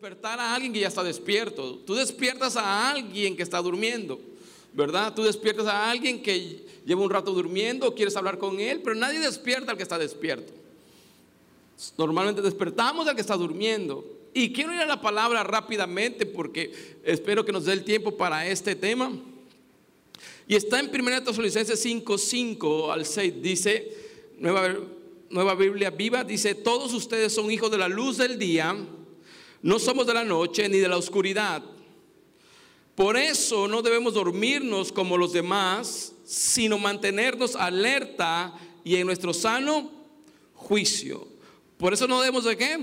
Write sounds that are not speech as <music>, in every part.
despertar a alguien que ya está despierto. Tú despiertas a alguien que está durmiendo, ¿verdad? Tú despiertas a alguien que lleva un rato durmiendo, quieres hablar con él, pero nadie despierta al que está despierto. Normalmente despertamos al que está durmiendo. Y quiero ir a la palabra rápidamente porque espero que nos dé el tiempo para este tema. Y está en 1 Tesalonicenses 5, 5 al 6. Dice, nueva, nueva Biblia viva, dice, todos ustedes son hijos de la luz del día, no somos de la noche ni de la oscuridad. Por eso no debemos dormirnos como los demás, sino mantenernos alerta y en nuestro sano juicio. Por eso no debemos de qué?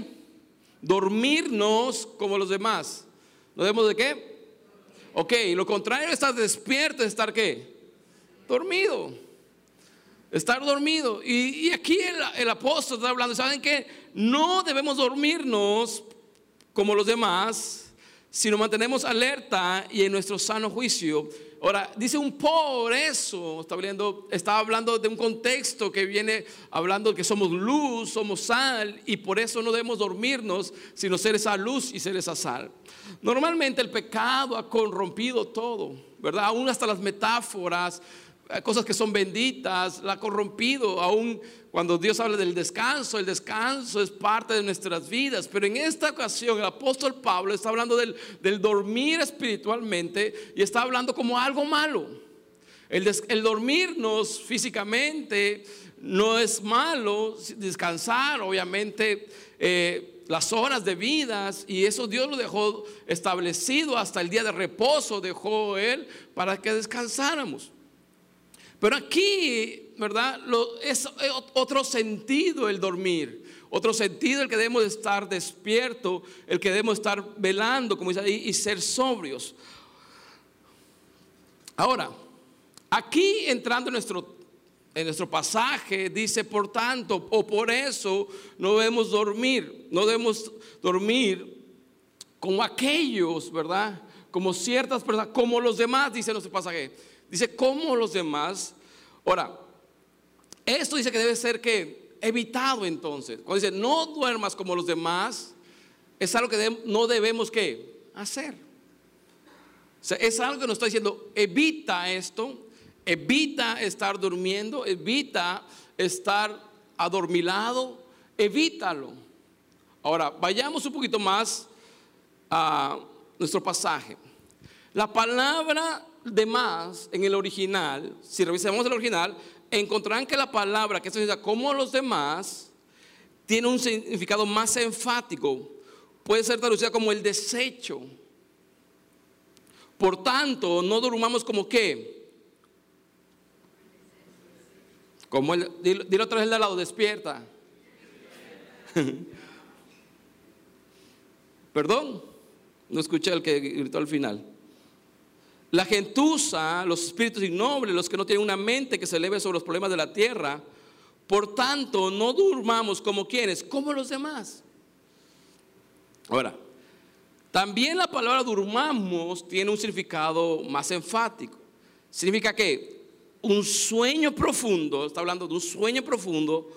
Dormirnos como los demás. ¿No debemos de qué? Ok, lo contrario estar despierto es estar qué? Dormido. Estar dormido. Y, aquí el, apóstol está hablando, ¿saben qué? No debemos dormirnos como los demás, sino mantenemos alerta y en nuestro sano juicio. Ahora, dice un por eso, está hablando, está hablando de un contexto que viene hablando que somos luz, somos sal, y por eso no debemos dormirnos, sino ser esa luz y ser esa sal. Normalmente el pecado ha corrompido todo, ¿verdad? Aún hasta las metáforas, cosas que son benditas, la ha corrompido, aún cuando Dios habla del descanso, el descanso es parte de nuestras vidas, pero en esta ocasión el apóstol Pablo está hablando del, dormir espiritualmente y está hablando como algo malo. El, el dormirnos físicamente no es malo, descansar obviamente eh, las horas de vidas y eso Dios lo dejó establecido hasta el día de reposo, dejó Él para que descansáramos. Pero aquí, ¿verdad? es otro sentido el dormir. Otro sentido el que debemos estar despierto, el que debemos estar velando, como dice ahí, y ser sobrios. Ahora, aquí entrando en nuestro, en nuestro pasaje, dice, por tanto, o por eso no debemos dormir, no debemos dormir como aquellos, ¿verdad? Como ciertas personas, como los demás, dice nuestro pasaje Dice, como los demás. Ahora, esto dice que debe ser que evitado entonces. Cuando dice, no duermas como los demás, es algo que no debemos que hacer. O sea, es algo que nos está diciendo, evita esto, evita estar durmiendo, evita estar adormilado, evítalo. Ahora, vayamos un poquito más a nuestro pasaje. La palabra de más en el original, si revisamos el original, encontrarán que la palabra que dice como los demás tiene un significado más enfático. Puede ser traducida como el desecho. Por tanto, no durmamos como qué. Como el, dilo, otra vez de lado, despierta. <laughs> Perdón, no escuché el que gritó al final. La gentuza, los espíritus innobles, los que no tienen una mente que se eleve sobre los problemas de la tierra. Por tanto, no durmamos como quienes, como los demás. Ahora, también la palabra durmamos tiene un significado más enfático. Significa que un sueño profundo, está hablando de un sueño profundo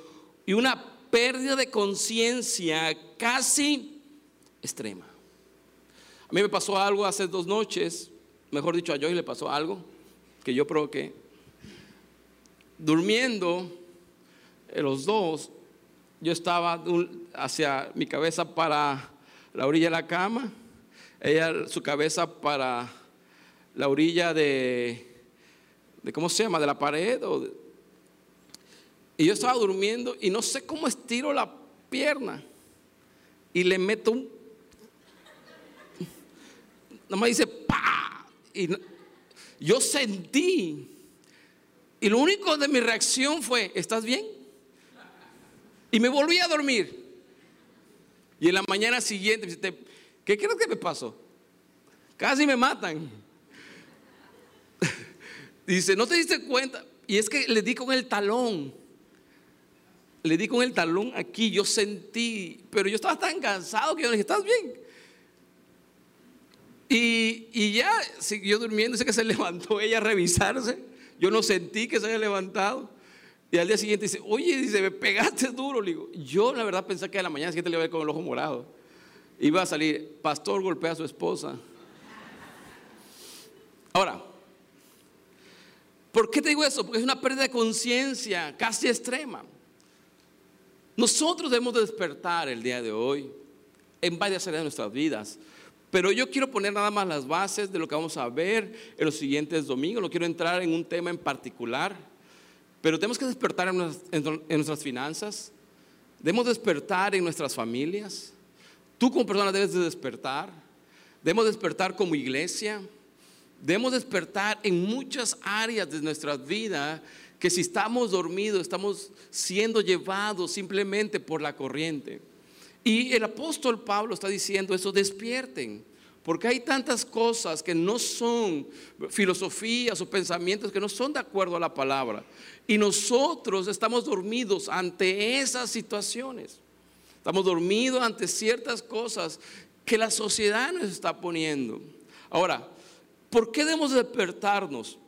y una pérdida de conciencia casi extrema. A mí me pasó algo hace dos noches mejor dicho, a Joy le pasó algo que yo provoqué. Durmiendo, eh, los dos, yo estaba hacia mi cabeza para la orilla de la cama, ella su cabeza para la orilla de, de ¿cómo se llama? De la pared. y yo estaba durmiendo y no sé cómo estiro la pierna y le meto un... Nada más dice, ¡pa! Y yo sentí, y lo único de mi reacción fue, ¿estás bien? Y me volví a dormir. Y en la mañana siguiente, ¿qué crees que me pasó? Casi me matan. <laughs> Dice, ¿no te diste cuenta? Y es que le di con el talón. Le di con el talón aquí, yo sentí, pero yo estaba tan cansado que yo dije, ¿estás bien? Y, ya siguió durmiendo, dice que se <laughs> levantó ella a revisarse. Yo no sentí que se haya levantado. Y al día siguiente dice, oye, dice, me pegaste duro. Le digo, yo la verdad pensé que a la mañana siguiente le iba a con el ojo morado. Iba a salir, pastor golpea a su esposa. Ahora, ¿por qué te digo eso? Porque es una pérdida de conciencia casi extrema. Nosotros debemos despertar el día de hoy en varias áreas de nuestras vidas. Pero yo quiero poner nada más las bases de lo que vamos a ver en los siguientes domingos. No quiero entrar en un tema en particular, pero tenemos que despertar en nuestras, finanzas. Debemos despertar en nuestras familias. Tú como persona debes de despertar. Debemos despertar como iglesia. Debemos despertar en muchas áreas de nuestra vida que si estamos dormidos estamos siendo llevados simplemente por la corriente. Y el apóstol Pablo está diciendo eso, despierten, porque hay tantas cosas que no son filosofías o pensamientos que no son de acuerdo a la palabra. Y nosotros estamos dormidos ante esas situaciones. Estamos dormidos ante ciertas cosas que la sociedad nos está poniendo. Ahora, ¿por qué debemos despertarnos?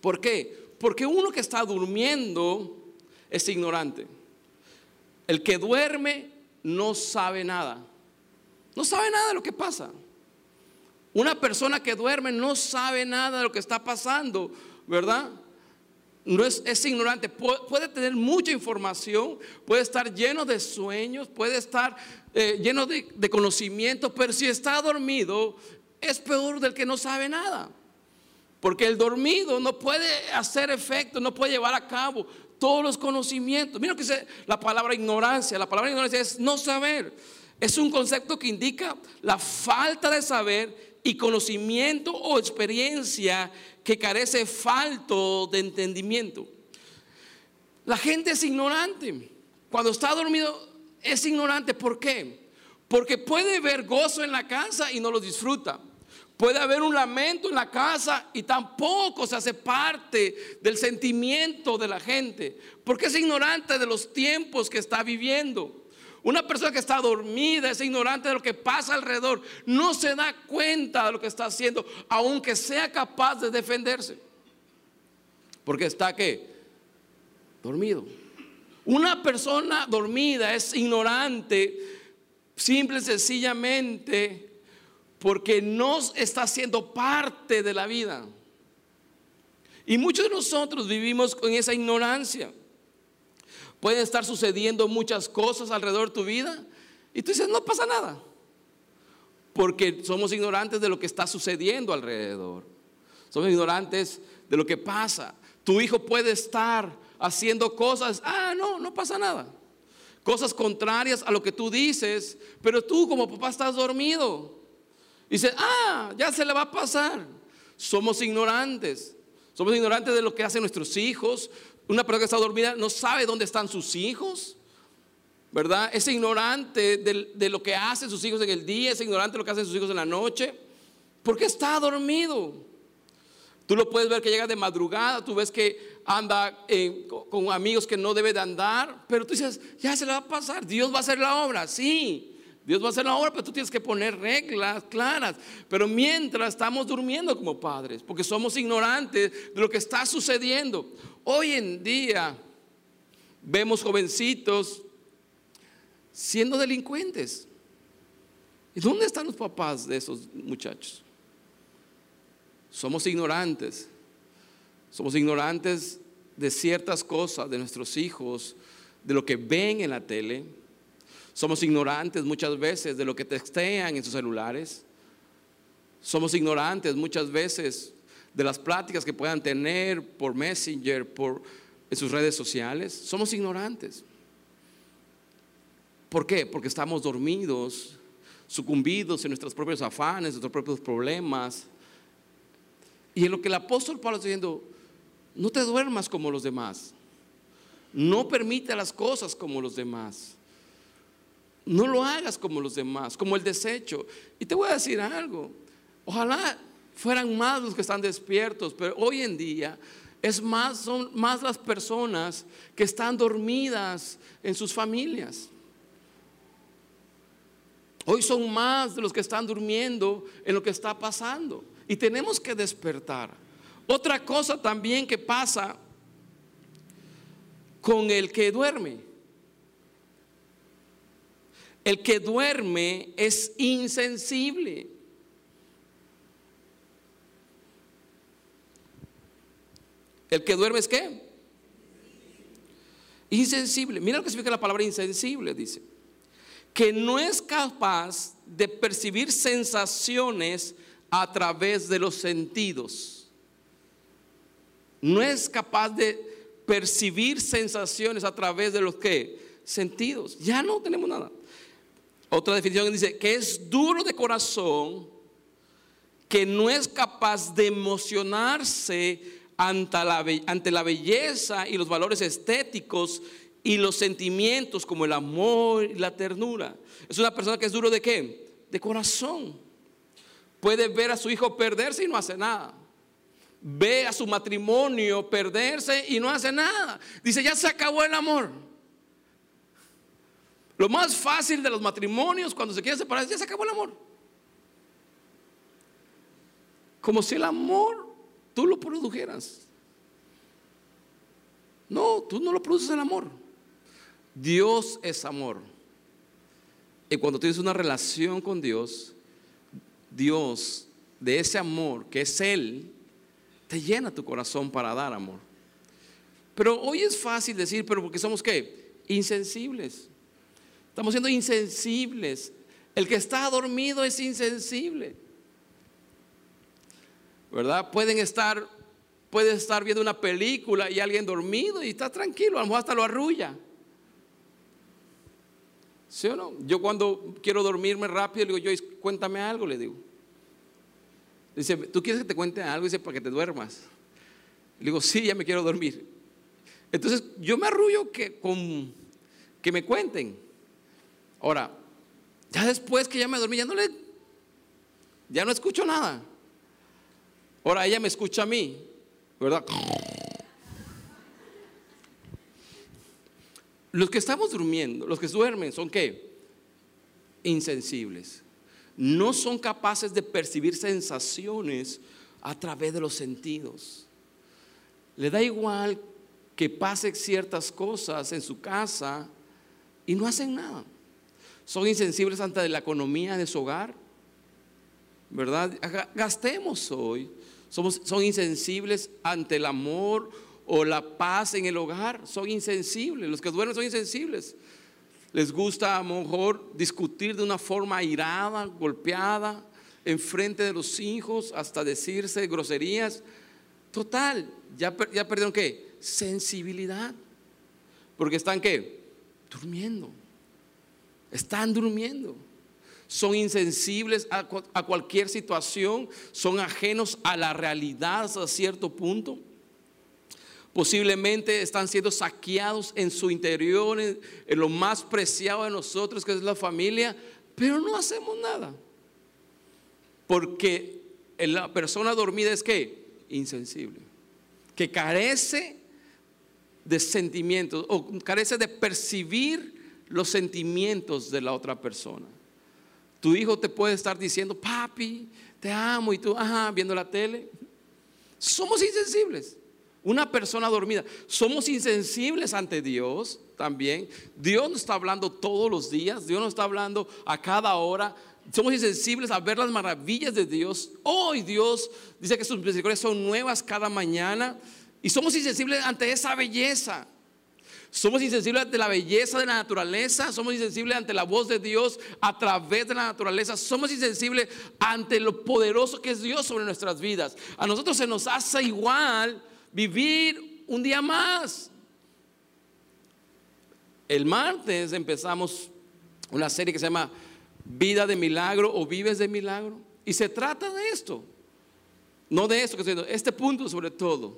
¿Por qué? Porque uno que está durmiendo es ignorante. El que duerme no sabe nada. No sabe nada de lo que pasa. Una persona que duerme no sabe nada de lo que está pasando, ¿verdad? No es, es ignorante, puede, tener mucha información, puede estar lleno de sueños, puede estar eh, lleno de, de conocimiento, pero si está dormido es peor del que no sabe nada. Porque el dormido no puede hacer efecto, no puede llevar a cabo todos los conocimientos. Mira que dice la palabra ignorancia. La palabra ignorancia es no saber. Es un concepto que indica la falta de saber y conocimiento o experiencia que carece falto de entendimiento. La gente es ignorante. Cuando está dormido es ignorante. ¿Por qué? Porque puede ver gozo en la casa y no lo disfruta. Puede haber un lamento en la casa y tampoco se hace parte del sentimiento de la gente, porque es ignorante de los tiempos que está viviendo. Una persona que está dormida es ignorante de lo que pasa alrededor, no se da cuenta de lo que está haciendo, aunque sea capaz de defenderse. Porque está que dormido. Una persona dormida es ignorante, simple y sencillamente porque no está siendo parte de la vida. Y muchos de nosotros vivimos con esa ignorancia. Pueden estar sucediendo muchas cosas alrededor de tu vida y tú dices, no pasa nada. Porque somos ignorantes de lo que está sucediendo alrededor. Somos ignorantes de lo que pasa. Tu hijo puede estar haciendo cosas, ah, no, no pasa nada. Cosas contrarias a lo que tú dices, pero tú como papá estás dormido. Dice, ah, ya se le va a pasar. Somos ignorantes. Somos ignorantes de lo que hacen nuestros hijos. Una persona que está dormida no sabe dónde están sus hijos. ¿Verdad? Es ignorante de, de, lo que hacen sus hijos en el día, es ignorante de lo que hacen sus hijos en la noche, porque está dormido. Tú lo puedes ver que llega de madrugada, tú ves que anda eh, con amigos que no debe de andar, pero tú dices, ya se le va a pasar, Dios va a hacer la obra, sí, Dios va a hacer la obra, pero tú tienes que poner reglas claras. Pero mientras estamos durmiendo como padres, porque somos ignorantes de lo que está sucediendo. Hoy en día vemos jovencitos siendo delincuentes. ¿Y dónde están los papás de esos muchachos? Somos ignorantes. Somos ignorantes de ciertas cosas de nuestros hijos, de lo que ven en la tele somos ignorantes muchas veces de lo que textean en sus celulares. Somos ignorantes muchas veces de las pláticas que puedan tener por Messenger, por en sus redes sociales. Somos ignorantes. ¿Por qué? Porque estamos dormidos, sucumbidos en nuestros propios afanes, nuestros propios problemas. Y en lo que el apóstol Pablo está diciendo, no te duermas como los demás. No permite las cosas como los demás. No lo hagas como los demás, como el desecho. Y te voy a decir algo. Ojalá fueran más los que están despiertos, pero hoy en día es más, son más las personas que están dormidas en sus familias. Hoy son más de los que están durmiendo en lo que está pasando. Y tenemos que despertar. Otra cosa también que pasa con el que duerme El que duerme es insensible. El que duerme es qué? Insensible. Mira lo que significa la palabra insensible, dice. Que no es capaz de percibir sensaciones a través de los sentidos. No es capaz de percibir sensaciones a través de los que sentidos. Ya no tenemos nada. Otra definición dice que es duro de corazón, que no es capaz de emocionarse ante la, ante la belleza y los valores estéticos y los sentimientos como el amor y la ternura. Es una persona que es duro de qué? De corazón. Puede ver a su hijo perderse y no hace nada. Ve a su matrimonio perderse y no hace nada. Dice, ya se acabó el amor. Lo más fácil de los matrimonios cuando se quieren separar es ya se acabó el amor. Como si el amor tú lo produjeras. No, tú no lo produces el amor. Dios es amor. Y cuando tienes una relación con Dios, Dios, de ese amor que es Él, te llena tu corazón para dar amor. Pero hoy es fácil decir, pero porque somos qué? Insensibles. Estamos siendo insensibles. El que está dormido es insensible. ¿verdad? Pueden estar, puede estar viendo una película y alguien dormido y está tranquilo, a lo mejor hasta lo arrulla. ¿Sí o no? Yo cuando quiero dormirme rápido, le digo, yo, cuéntame algo, le digo. Dice, ¿tú quieres que te cuente algo? Dice, para que te duermas. Le digo, sí, ya me quiero dormir. Entonces, yo me arrullo que, con, que me cuenten. Ahora, ya después que ya me dormí, ya no le, ya no escucho nada. Ahora ella me escucha a mí, ¿verdad? Los que estamos durmiendo, los que duermen, son qué? Insensibles. No son capaces de percibir sensaciones a través de los sentidos. Le da igual que pase ciertas cosas en su casa y no hacen nada. Son insensibles ante la economía de su hogar. ¿Verdad? Gastemos hoy son insensibles ante el amor o la paz en el hogar. Son insensibles. Los que duermen son insensibles. Les gusta a lo mejor discutir de una forma irada, golpeada, en frente de los hijos, hasta decirse groserías. Total, ya, ya perdieron qué? Sensibilidad. Porque están qué? Durmiendo. Están durmiendo son insensibles a, cualquier situación, son ajenos a la realidad hasta cierto punto. Posiblemente están siendo saqueados en su interior, en, lo más preciado de nosotros, que es la familia, pero no hacemos nada. Porque la persona dormida es que insensible, que carece de sentimientos o carece de percibir los sentimientos de la otra persona. Tu hijo te puede estar diciendo, papi, te amo, y tú, ajá, viendo la tele. Somos insensibles. Una persona dormida. Somos insensibles ante Dios también. Dios nos está hablando todos los días. Dios nos está hablando a cada hora. Somos insensibles a ver las maravillas de Dios. Hoy Dios dice que sus misericordias son nuevas cada mañana. Y somos insensibles ante esa belleza. Somos insensibles ante la belleza de la naturaleza, somos insensibles ante la voz de Dios a través de la naturaleza, somos insensibles ante lo poderoso que es Dios sobre nuestras vidas. A nosotros se nos hace igual vivir un día más. El martes empezamos una serie que se llama Vida de Milagro o Vives de Milagro. Y se trata de esto. No de esto, que este punto sobre todo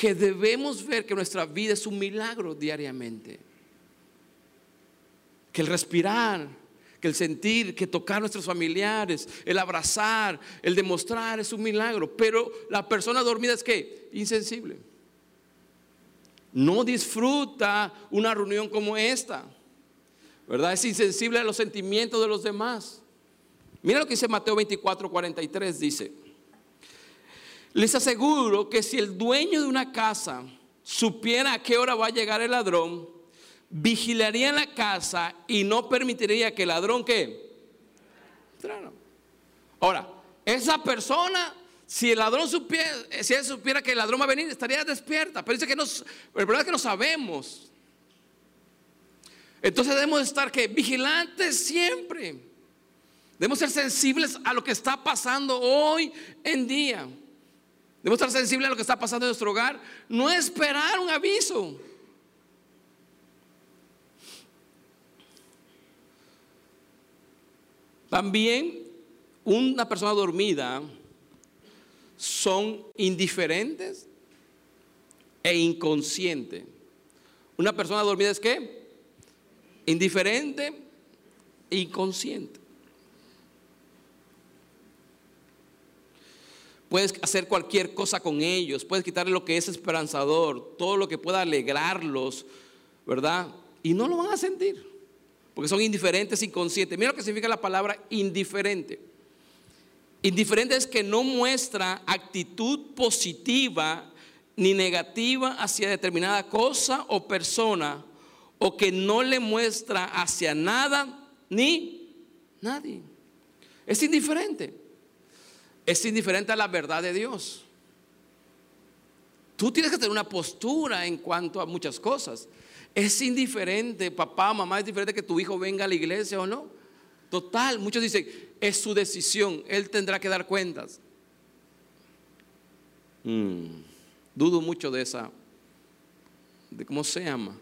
que debemos ver que nuestra vida es un milagro diariamente. Que el respirar, que el sentir, que tocar a nuestros familiares, el abrazar, el demostrar es un milagro. Pero la persona dormida es que insensible. No disfruta una reunión como esta. ¿Verdad? Es insensible a los sentimientos de los demás. Mira lo que dice Mateo 24, 43, dice. Les aseguro que si el dueño de una casa supiera a qué hora va a llegar el ladrón, vigilaría la casa y no permitiría que el ladrón que entrara. Ahora, esa persona, si el ladrón supiera, si él supiera que el ladrón va a venir, estaría despierta. Pero dice que no, el problema es que no sabemos. Entonces debemos estar que vigilantes siempre. Debemos ser sensibles a lo que está pasando hoy en día. Debemos estar sensibles a lo que está pasando en nuestro hogar. No esperar un aviso. También una persona dormida son indiferentes e inconsciente. Una persona dormida es qué? Indiferente e inconsciente. Puedes hacer cualquier cosa con ellos, puedes quitarle lo que es esperanzador, todo lo que pueda alegrarlos, ¿verdad? Y no lo van a sentir porque son indiferentes, inconscientes. Mira lo que significa la palabra indiferente. Indiferente es que no muestra actitud positiva ni negativa hacia determinada cosa o persona, o que no le muestra hacia nada ni nadie. Es indiferente. Es indiferente a la verdad de Dios. Tú tienes que tener una postura en cuanto a muchas cosas. Es indiferente, papá, mamá, es diferente que tu hijo venga a la iglesia o no. Total, muchos dicen, es su decisión, él tendrá que dar cuentas. Mm, dudo mucho de esa, de cómo se llama,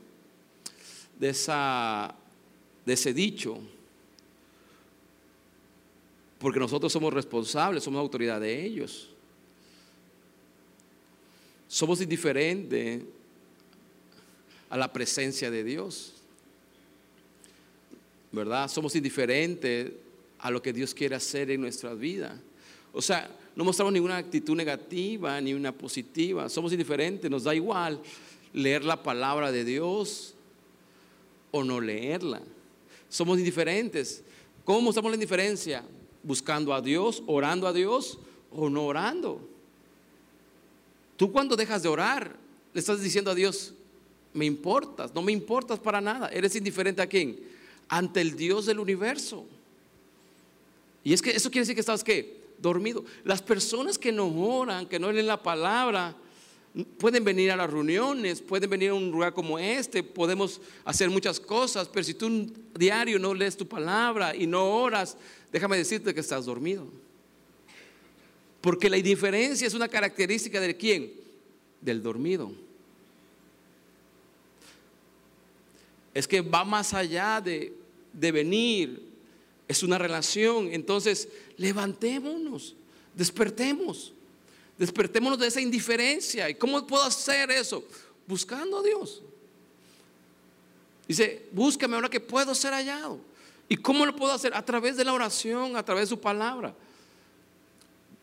de esa, de ese dicho. Porque nosotros somos responsables, somos autoridad de ellos. Somos indiferentes a la presencia de Dios. ¿Verdad? Somos indiferentes a lo que Dios quiere hacer en nuestra vida. O sea, no mostramos ninguna actitud negativa ni una positiva. Somos indiferentes, nos da igual leer la palabra de Dios o no leerla. Somos indiferentes. ¿Cómo mostramos la indiferencia? Buscando a Dios, orando a Dios o no orando. Tú cuando dejas de orar, le estás diciendo a Dios, me importas, no me importas para nada. Eres indiferente a quién? Ante el Dios del universo. Y es que eso quiere decir que estás qué? Dormido. Las personas que no oran, que no leen la palabra, pueden venir a las reuniones, pueden venir a un lugar como este, podemos hacer muchas cosas, pero si tú diario no lees tu palabra y no oras, déjame decirte que estás dormido. Porque la indiferencia es una característica de quién? Del dormido. es que va más allá de, venir, es una relación. Entonces, levantémonos, despertemos, despertémonos de esa indiferencia. ¿Y cómo puedo hacer eso? Buscando a Dios. Dice, búscame ahora que puedo ser hallado. ¿Y cómo lo puedo hacer? A través de la oración, a través de su palabra.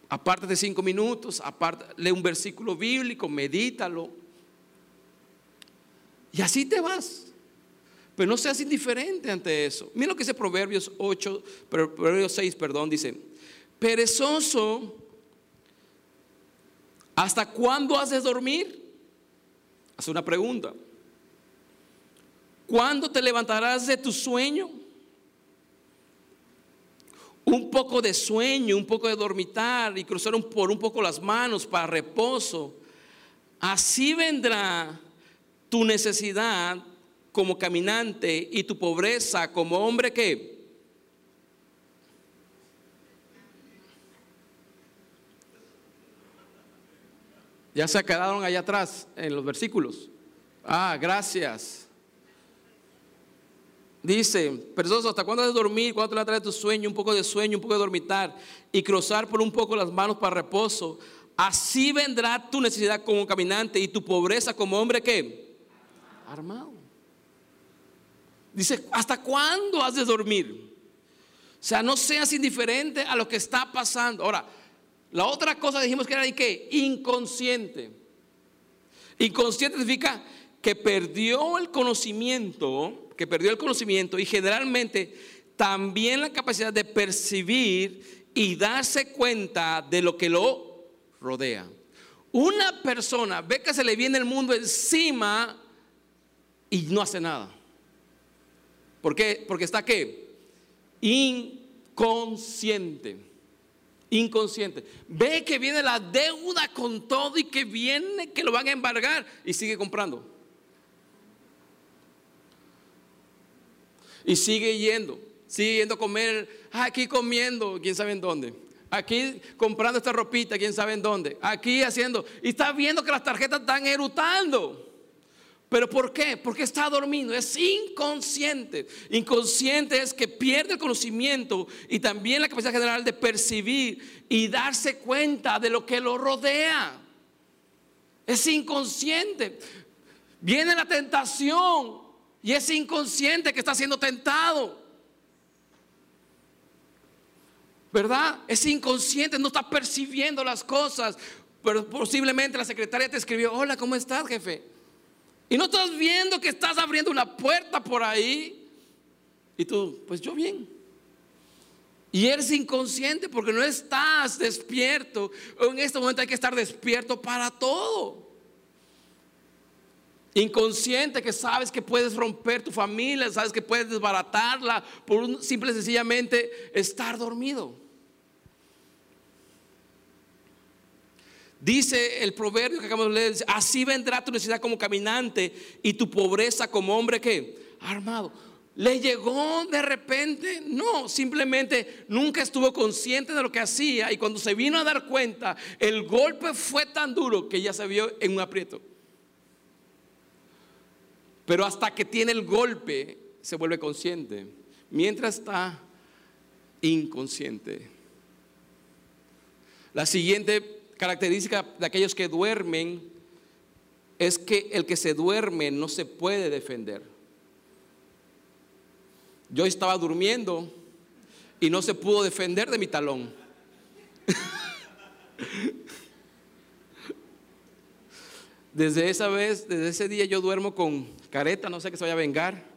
Aparte de cinco minutos, aparte, lee un versículo bíblico, medítalo. Y así te vas. Pero no seas indiferente ante eso. Mira lo que dice Proverbios 8, Proverbios 6, perdón, dice, perezoso, ¿hasta cuándo haces dormir? Hace una pregunta. ¿Cuándo te levantarás de tu sueño? Un poco de sueño, un poco de dormitar y cruzar por un poco las manos para reposo. Así vendrá tu necesidad como caminante y tu pobreza como hombre que... Ya se quedaron allá atrás en los versículos. Ah, gracias. Dice, perezoso, ¿hasta cuándo has de dormir? ¿Cuándo te la traes tu sueño? Un poco de sueño, un poco de dormitar y cruzar por un poco las manos para reposo. Así vendrá tu necesidad como caminante y tu pobreza como hombre que armado. Dice, ¿hasta cuándo has de dormir? O sea, no seas indiferente a lo que está pasando. Ahora, la otra cosa dijimos que era de qué? Inconsciente. Inconsciente significa que perdió el conocimiento, que perdió el conocimiento y generalmente también la capacidad de percibir y darse cuenta de lo que lo rodea. Una persona ve que se le viene el mundo encima y no hace nada. ¿Por qué? Porque está qué? Inconsciente. Inconsciente. Ve que viene la deuda con todo y que viene que lo van a embargar y sigue comprando. Y sigue yendo, sigue yendo a comer, aquí comiendo, quién sabe en dónde. Aquí comprando esta ropita, quién sabe en dónde. Aquí haciendo. Y está viendo que las tarjetas están erutando. ¿Pero por qué? Porque está dormido, es inconsciente. Inconsciente es que pierde el conocimiento y también la capacidad general de percibir y darse cuenta de lo que lo rodea. Es inconsciente. Viene la tentación y es inconsciente que está siendo tentado. ¿Verdad? Es inconsciente, no está percibiendo las cosas. Pero posiblemente la secretaria te escribió, hola, ¿cómo estás, jefe? Y no estás viendo que estás abriendo una puerta por ahí. Y tú, pues yo bien. Y eres inconsciente porque no estás despierto. En este momento hay que estar despierto para todo. Inconsciente que sabes que puedes romper tu familia, sabes que puedes desbaratarla por un simple y sencillamente estar dormido. Dice el proverbio que acabamos de leer, así vendrá tu necesidad como caminante y tu pobreza como hombre que armado. ¿Le llegó de repente? No, simplemente nunca estuvo consciente de lo que hacía y cuando se vino a dar cuenta, el golpe fue tan duro que ya se vio en un aprieto. Pero hasta que tiene el golpe, se vuelve consciente. Mientras está inconsciente. La siguiente característica de aquellos que duermen es que el que se duerme no se puede defender. Yo estaba durmiendo y no se pudo defender de mi talón. <laughs> Desde esa vez, desde ese día yo duermo con careta, no sé que se vaya a vengar.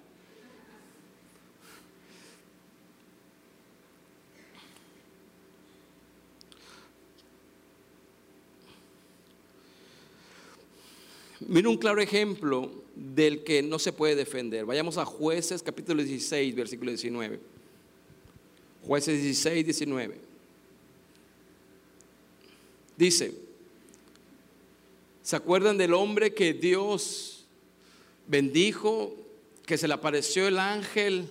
Mira un claro ejemplo del que no se puede defender. Vayamos a jueces capítulo 16, versículo 19. Jueces 16, 19. Dice, ¿se acuerdan del hombre que Dios bendijo, que se le apareció el ángel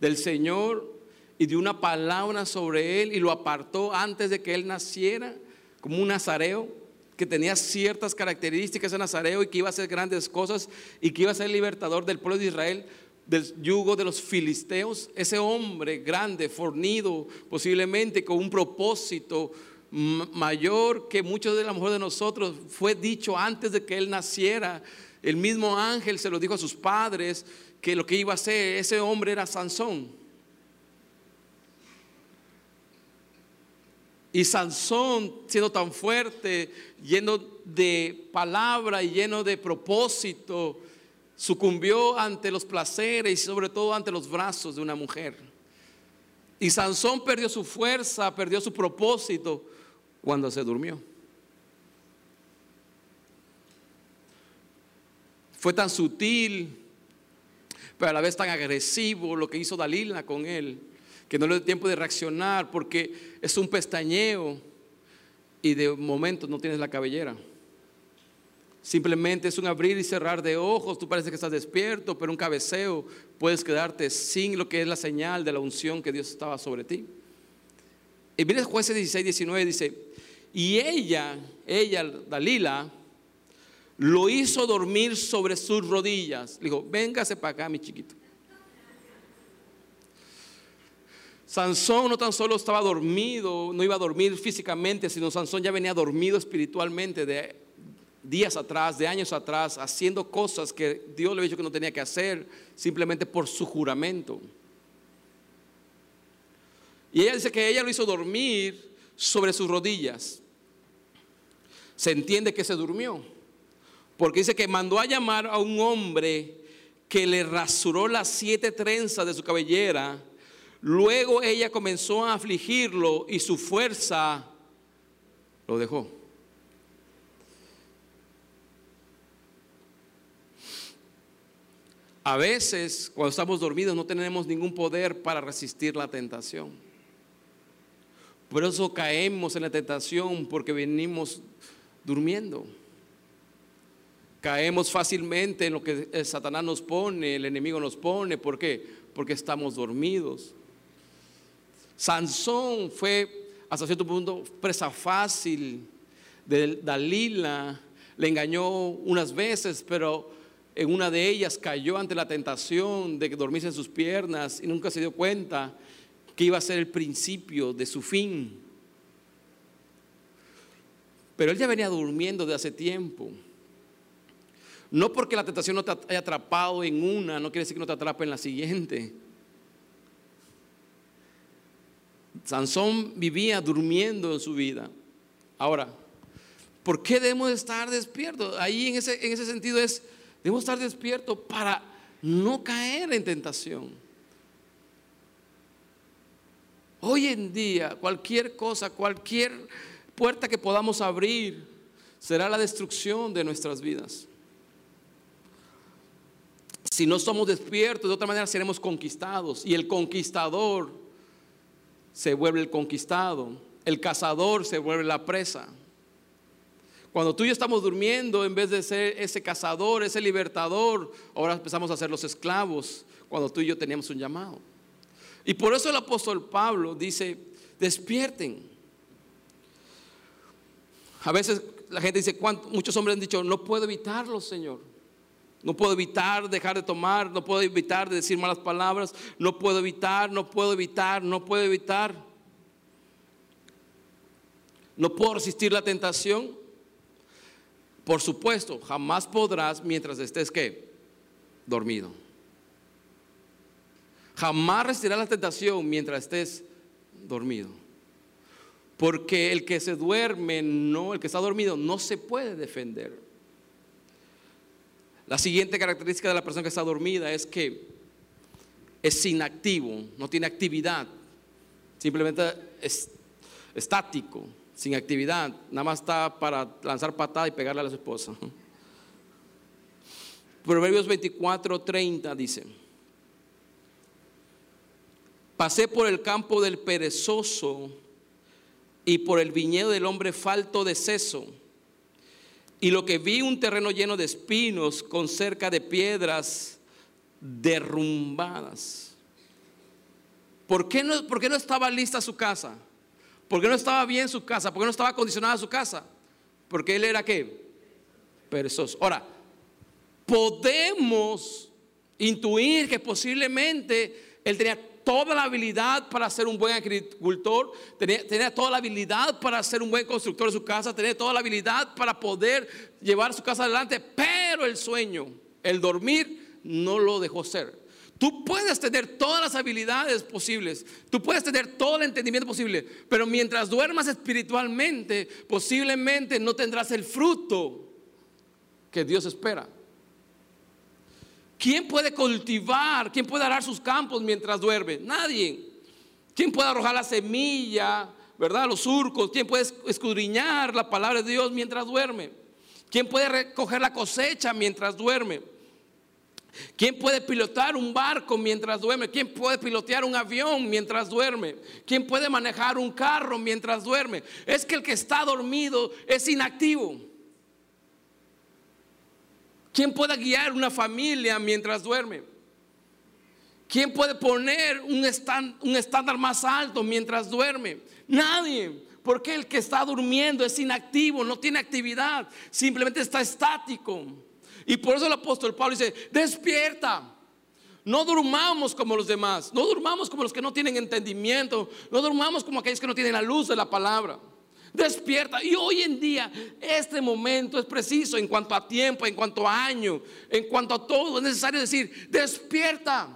del Señor y dio una palabra sobre él y lo apartó antes de que él naciera como un nazareo? Que tenía ciertas características en Nazareo y que iba a hacer grandes cosas y que iba a ser libertador del pueblo de Israel del yugo de los filisteos, ese hombre grande, fornido, posiblemente con un propósito mayor que muchos de la mujer de nosotros, fue dicho antes de que él naciera. El mismo ángel se lo dijo a sus padres que lo que iba a hacer, ese hombre era Sansón. Y Sansón, siendo tan fuerte, lleno de palabra y lleno de propósito, sucumbió ante los placeres y sobre todo ante los brazos de una mujer. Y Sansón perdió su fuerza, perdió su propósito cuando se durmió. Fue tan sutil, pero a la vez tan agresivo lo que hizo Dalila con él que no le dé tiempo de reaccionar porque es un pestañeo y de momento no tienes la cabellera. Simplemente es un abrir y cerrar de ojos, tú parece que estás despierto, pero un cabeceo puedes quedarte sin lo que es la señal de la unción que Dios estaba sobre ti. Y mire jueces 16, 19 dice, y ella, ella, Dalila, lo hizo dormir sobre sus rodillas. Le dijo, véngase para acá, mi chiquito. Sansón no tan solo estaba dormido, no iba a dormir físicamente, sino Sansón ya venía dormido espiritualmente de días atrás, de años atrás, haciendo cosas que Dios le había dicho que no tenía que hacer simplemente por su juramento. Y ella dice que ella lo hizo dormir sobre sus rodillas. Se entiende que se durmió, porque dice que mandó a llamar a un hombre que le rasuró las siete trenzas de su cabellera Luego ella comenzó a afligirlo y su fuerza lo dejó. A veces, cuando estamos dormidos, no tenemos ningún poder para resistir la tentación. Por eso caemos en la tentación porque venimos durmiendo. Caemos fácilmente en lo que Satanás nos pone, el enemigo nos pone. ¿Por qué? Porque estamos dormidos. Sansón fue hasta cierto punto presa fácil de Dalila. Le engañó unas veces, pero en una de ellas cayó ante la tentación de que dormirse en sus piernas y nunca se dio cuenta que iba a ser el principio de su fin. Pero él ya venía durmiendo de hace tiempo. No porque la tentación no te haya atrapado en una, no quiere decir que no te atrape en la siguiente. Sansón vivía durmiendo en su vida. Ahora, ¿por qué debemos estar despiertos? Ahí en ese, en ese sentido es, debemos estar despiertos para no caer en tentación. Hoy en día, cualquier cosa, cualquier puerta que podamos abrir, será la destrucción de nuestras vidas. Si no somos despiertos, de otra manera seremos conquistados. Y el conquistador se vuelve el conquistado. El cazador se vuelve la presa. Cuando tú y yo estamos durmiendo, en vez de ser ese cazador, ese libertador, ahora empezamos a ser los esclavos, cuando tú y yo teníamos un llamado. Y por eso el apóstol Pablo dice, despierten. A veces la gente dice, muchos hombres han dicho, no puedo evitarlo, Señor. No puedo evitar dejar de tomar, no puedo evitar de decir malas palabras, no puedo evitar, no puedo evitar, no puedo evitar. No puedo resistir la tentación. Por supuesto, jamás podrás mientras estés ¿qué? dormido. Jamás resistirás la tentación mientras estés dormido. Porque el que se duerme, no, el que está dormido, no se puede defender. La siguiente característica de la persona que está dormida es que es inactivo, no tiene actividad, simplemente es estático, sin actividad, nada más está para lanzar patada y pegarle a la esposa. Proverbios 24, 30 dice, pasé por el campo del perezoso y por el viñedo del hombre falto de seso y lo que vi un terreno lleno de espinos con cerca de piedras derrumbadas. ¿Por qué no, por qué no estaba lista su casa? ¿Por qué no estaba bien su casa? ¿Por qué no estaba acondicionada su casa? Porque él era qué? Perezoso. Ahora, podemos intuir que posiblemente él tenía toda la habilidad para ser un buen agricultor, tenía, toda la habilidad para ser un buen constructor de su casa, tenía toda la habilidad para poder llevar su casa adelante, pero el sueño, el dormir, no lo dejó ser. Tú puedes tener todas las habilidades posibles, tú puedes tener todo el entendimiento posible, pero mientras duermas espiritualmente, posiblemente no tendrás el fruto que Dios espera. ¿Quién puede cultivar? ¿Quién puede arar sus campos mientras duerme? Nadie. ¿Quién puede arrojar la semilla, verdad? Los surcos. ¿Quién puede escudriñar la palabra de Dios mientras duerme? ¿Quién puede recoger la cosecha mientras duerme? ¿Quién puede pilotar un barco mientras duerme? ¿Quién puede pilotear un avión mientras duerme? ¿Quién puede manejar un carro mientras duerme? Es que el que está dormido es inactivo. ¿Quién puede guiar una familia mientras duerme? ¿Quién puede poner un, estándar más alto mientras duerme? Nadie. Porque el que está durmiendo es inactivo, no tiene actividad, simplemente está estático. Y por eso el apóstol Pablo dice, despierta. No durmamos como los demás, no durmamos como los que no tienen entendimiento, no durmamos como aquellos que no tienen la luz de la palabra. Despierta. Y hoy en día este momento es preciso en cuanto a tiempo, en cuanto a año, en cuanto a todo. Es necesario decir, despierta.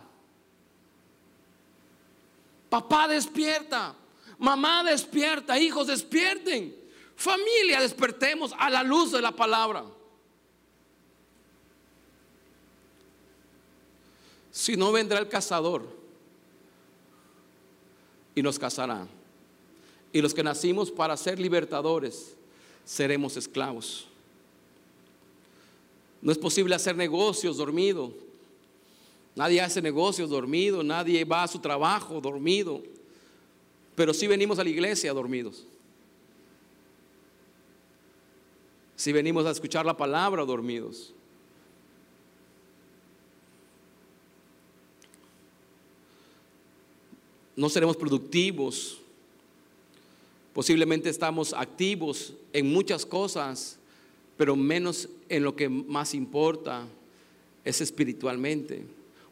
Papá despierta. Mamá despierta. Hijos despierten. Familia despertemos a la luz de la palabra. Si no vendrá el cazador y nos cazará. Y los que nacimos para ser libertadores, seremos esclavos. No es posible hacer negocios dormido. Nadie hace negocios dormido, nadie va a su trabajo dormido, pero sí venimos a la iglesia dormidos. Si venimos a escuchar la palabra dormidos. No seremos productivos. Posiblemente estamos activos en muchas cosas, pero menos en lo que más importa es espiritualmente.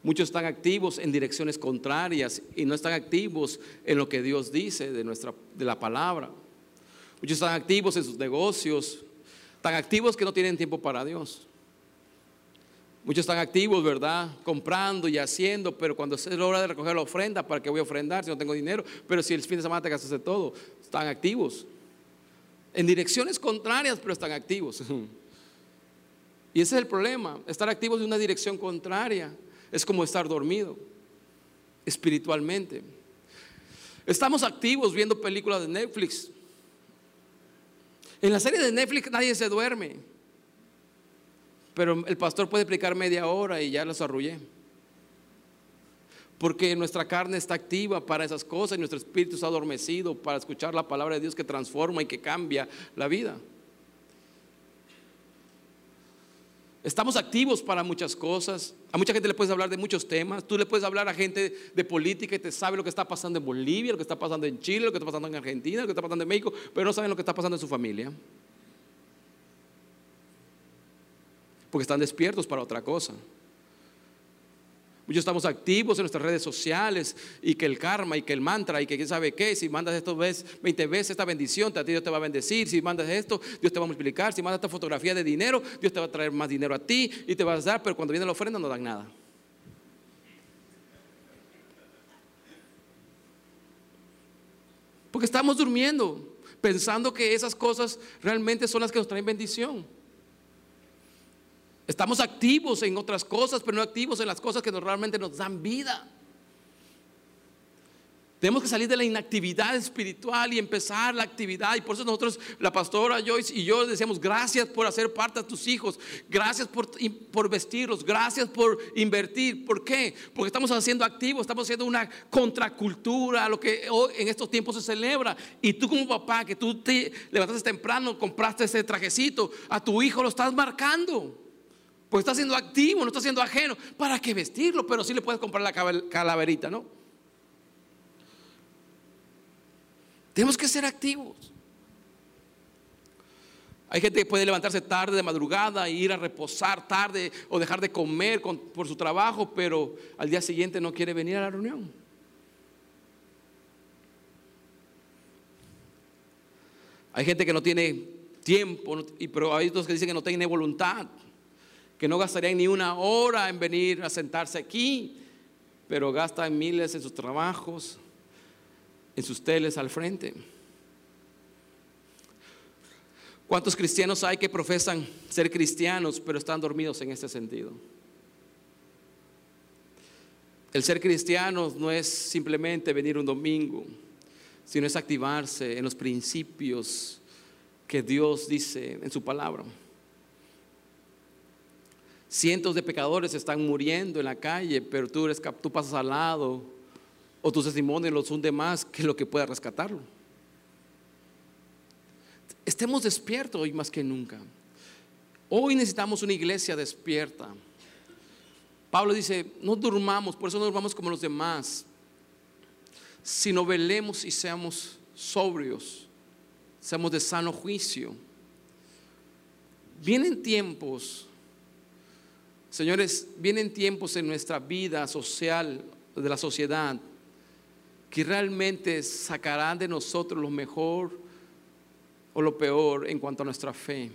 Muchos están activos en direcciones contrarias y no están activos en lo que Dios dice de, nuestra, de la palabra. Muchos están activos en sus negocios, tan activos que no tienen tiempo para Dios. Muchos están activos, ¿verdad? Comprando y haciendo, pero cuando es la hora de recoger la ofrenda, ¿para qué voy a ofrendar si no tengo dinero? Pero si el fin de semana te gastas todo, están activos. En direcciones contrarias, pero están activos. <laughs> Y ese es el problema, estar activos en una dirección contraria es como estar dormido espiritualmente. Estamos activos viendo películas de Netflix. En la serie de Netflix nadie se duerme. Pero el pastor puede explicar media hora y ya los arrullé. Porque nuestra carne está activa para esas cosas y nuestro espíritu está adormecido para escuchar la palabra de Dios que transforma y que cambia la vida. Estamos activos para muchas cosas. A mucha gente le puedes hablar de muchos temas. Tú le puedes hablar a gente de política y te sabe lo que está pasando en Bolivia, lo que está pasando en Chile, lo que está pasando en Argentina, lo que está pasando en México, pero no saben lo que está pasando en su familia. Porque están despiertos para otra cosa. Muchos estamos activos en nuestras redes sociales y que el karma y que el mantra y que quién sabe qué, si mandas esto 20 veces esta bendición, a ti Dios te va a bendecir, si mandas esto, Dios te va a multiplicar, si mandas esta fotografía de dinero, Dios te va a traer más dinero a ti y te va a dar, pero cuando viene la ofrenda no dan nada. Porque estamos durmiendo, pensando que esas cosas realmente son las que nos traen bendición. Estamos activos en otras cosas, pero no activos en las cosas que realmente nos dan vida. Tenemos que salir de la inactividad espiritual y empezar la actividad. Y por eso nosotros, la pastora Joyce y yo decíamos, gracias por hacer parte de tus hijos, gracias por, por vestirlos, gracias por invertir. ¿Por qué? Porque estamos haciendo activos, estamos haciendo una contracultura, lo que hoy en estos tiempos se celebra. Y tú como papá, que tú te levantaste temprano, compraste ese trajecito, a tu hijo lo estás marcando. Porque está siendo activo, no está siendo ajeno. ¿Para qué vestirlo? Pero sí le puedes comprar la calaverita, ¿no? Tenemos que ser activos. Hay gente que puede levantarse tarde de madrugada e ir a reposar tarde o dejar de comer por su trabajo, pero al día siguiente no quiere venir a la reunión. Hay gente que no tiene tiempo, pero hay otros que dicen que no tiene voluntad que no gastarían ni una hora en venir a sentarse aquí, pero gastan miles en sus trabajos, en sus teles al frente. ¿Cuántos cristianos hay que profesan ser cristianos, pero están dormidos en este sentido? El ser cristiano no es simplemente venir un domingo, sino es activarse en los principios que Dios dice en su palabra. Cientos de pecadores están muriendo en la calle, pero tú, eres, tú pasas al lado o tu testimonio los hunde más que lo que pueda rescatarlo. Estemos despiertos hoy más que nunca. Hoy necesitamos una iglesia despierta. Pablo dice, no durmamos, por eso no durmamos como los demás, sino velemos y seamos sobrios, seamos de sano juicio. Vienen tiempos Señores, vienen tiempos en nuestra vida social, de la sociedad, que realmente sacarán de nosotros lo mejor o lo peor en cuanto a nuestra fe.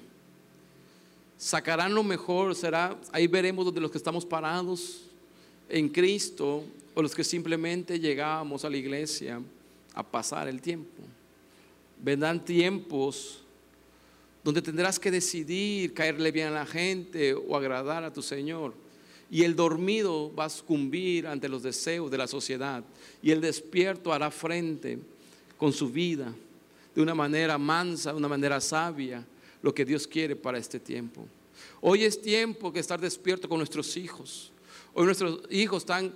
Sacarán lo mejor, será, ahí veremos de los que estamos parados en Cristo o los que simplemente llegamos a la iglesia a pasar el tiempo. Vendrán tiempos donde tendrás que decidir caerle bien a la gente o agradar a tu Señor. Y el dormido va a sucumbir ante los deseos de la sociedad. Y el despierto hará frente con su vida de una manera mansa, de una manera sabia, lo que Dios quiere para este tiempo. Hoy es tiempo que estar despierto con nuestros hijos. Hoy nuestros hijos están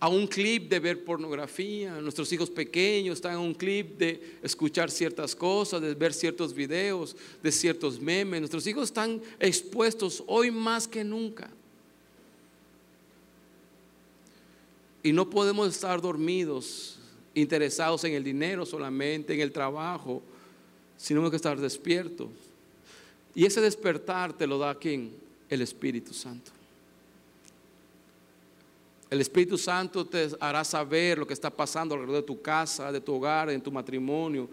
a un clip de ver pornografía, nuestros hijos pequeños están a un clip de escuchar ciertas cosas, de ver ciertos videos, de ciertos memes. Nuestros hijos están expuestos hoy más que nunca. Y no podemos estar dormidos, interesados en el dinero solamente, en el trabajo, sino que estar despiertos. Y ese despertar te lo da quien? El Espíritu Santo. El Espíritu Santo te hará saber lo que está pasando alrededor de tu casa, de tu hogar, en tu matrimonio.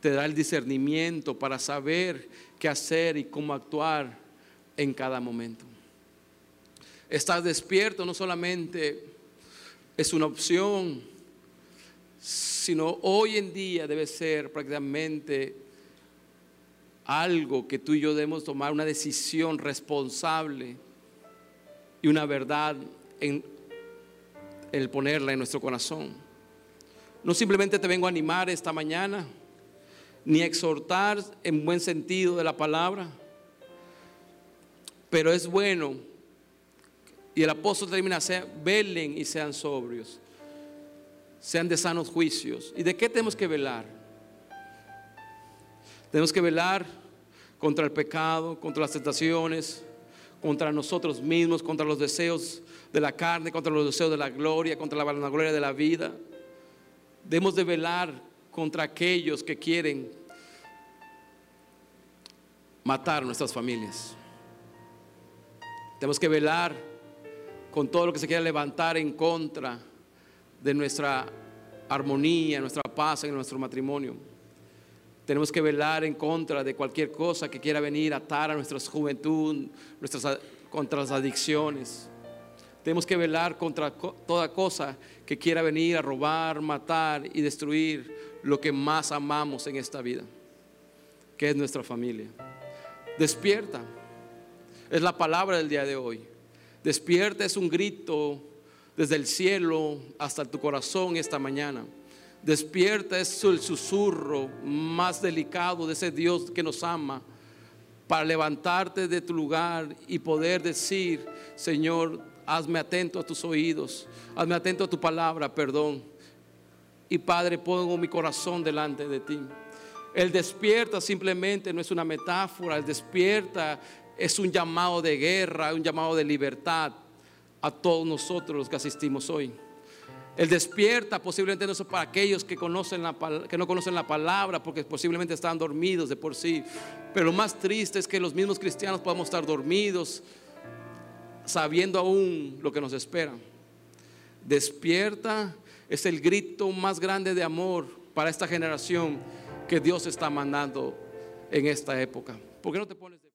Te da el discernimiento para saber qué hacer y cómo actuar en cada momento. Estar despierto no solamente es una opción, sino hoy en día debe ser prácticamente algo que tú y yo debemos tomar una decisión responsable y una verdad en el ponerla en nuestro corazón. No simplemente te vengo a animar esta mañana, ni a exhortar en buen sentido de la palabra, pero es bueno, y el apóstol termina, velen y sean sobrios, sean de sanos juicios. ¿Y de qué tenemos que velar? Tenemos que velar contra el pecado, contra las tentaciones, contra nosotros mismos, contra los deseos de la carne, contra los deseos de la gloria, contra la vanagloria de la vida. Debemos de velar contra aquellos que quieren matar nuestras familias. Tenemos que velar con todo lo que se quiera levantar en contra de nuestra armonía, nuestra paz en nuestro matrimonio. Tenemos que velar en contra de cualquier cosa que quiera venir a atar a nuestra juventud, nuestras, contra las adicciones. Tenemos que velar contra toda cosa que quiera venir a robar, matar y destruir lo que más amamos en esta vida, que es nuestra familia. Despierta. Es la palabra del día de hoy. Despierta es un grito desde el cielo hasta tu corazón esta mañana. Despierta es el susurro más delicado de ese Dios que nos ama para levantarte de tu lugar y poder decir, Señor, hazme atento a tus oídos, hazme atento a tu palabra, perdón. Y Padre, pongo mi corazón delante de ti. El despierta simplemente no es una metáfora, el despierta es un llamado de guerra, un llamado de libertad a todos nosotros los que asistimos hoy. El despierta posiblemente no es para aquellos que, que no conocen la palabra porque posiblemente están dormidos de por sí. Pero lo más triste es que los mismos cristianos podamos estar dormidos sabiendo aún lo que nos espera. Despierta es el grito más grande de amor para esta generación que Dios está mandando en esta época. ¿Por qué no te pones de